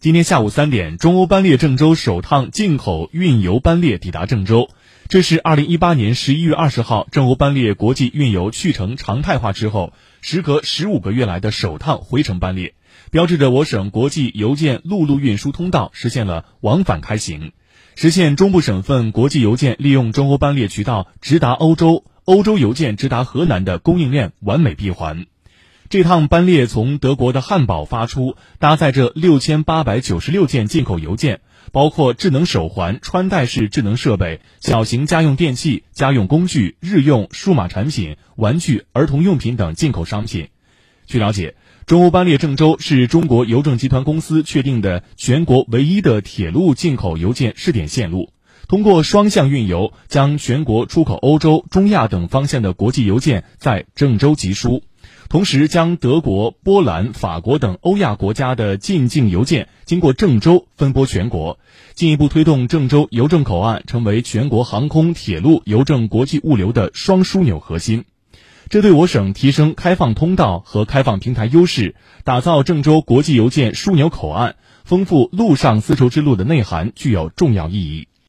今天下午三点，中欧班列郑州首趟进口运油班列抵达郑州。这是二零一八年十一月二十号郑欧班列国际运油去程常态化之后，时隔十五个月来的首趟回程班列，标志着我省国际邮件陆路运输通道实现了往返开行，实现中部省份国际邮件利用中欧班列渠道直达欧洲，欧洲邮件直达河南的供应链完美闭环。这趟班列从德国的汉堡发出，搭载着六千八百九十六件进口邮件，包括智能手环、穿戴式智能设备、小型家用电器、家用工具、日用数码产品、玩具、儿童用品等进口商品。据了解，中欧班列郑州是中国邮政集团公司确定的全国唯一的铁路进口邮件试点线路，通过双向运油，将全国出口欧洲、中亚等方向的国际邮件在郑州集疏。同时，将德国、波兰、法国等欧亚国家的进境邮件经过郑州分拨全国，进一步推动郑州邮政口岸成为全国航空、铁路、邮政国际物流的双枢纽核心。这对我省提升开放通道和开放平台优势，打造郑州国际邮件枢纽口岸、丰富陆上丝绸之路的内涵具有重要意义。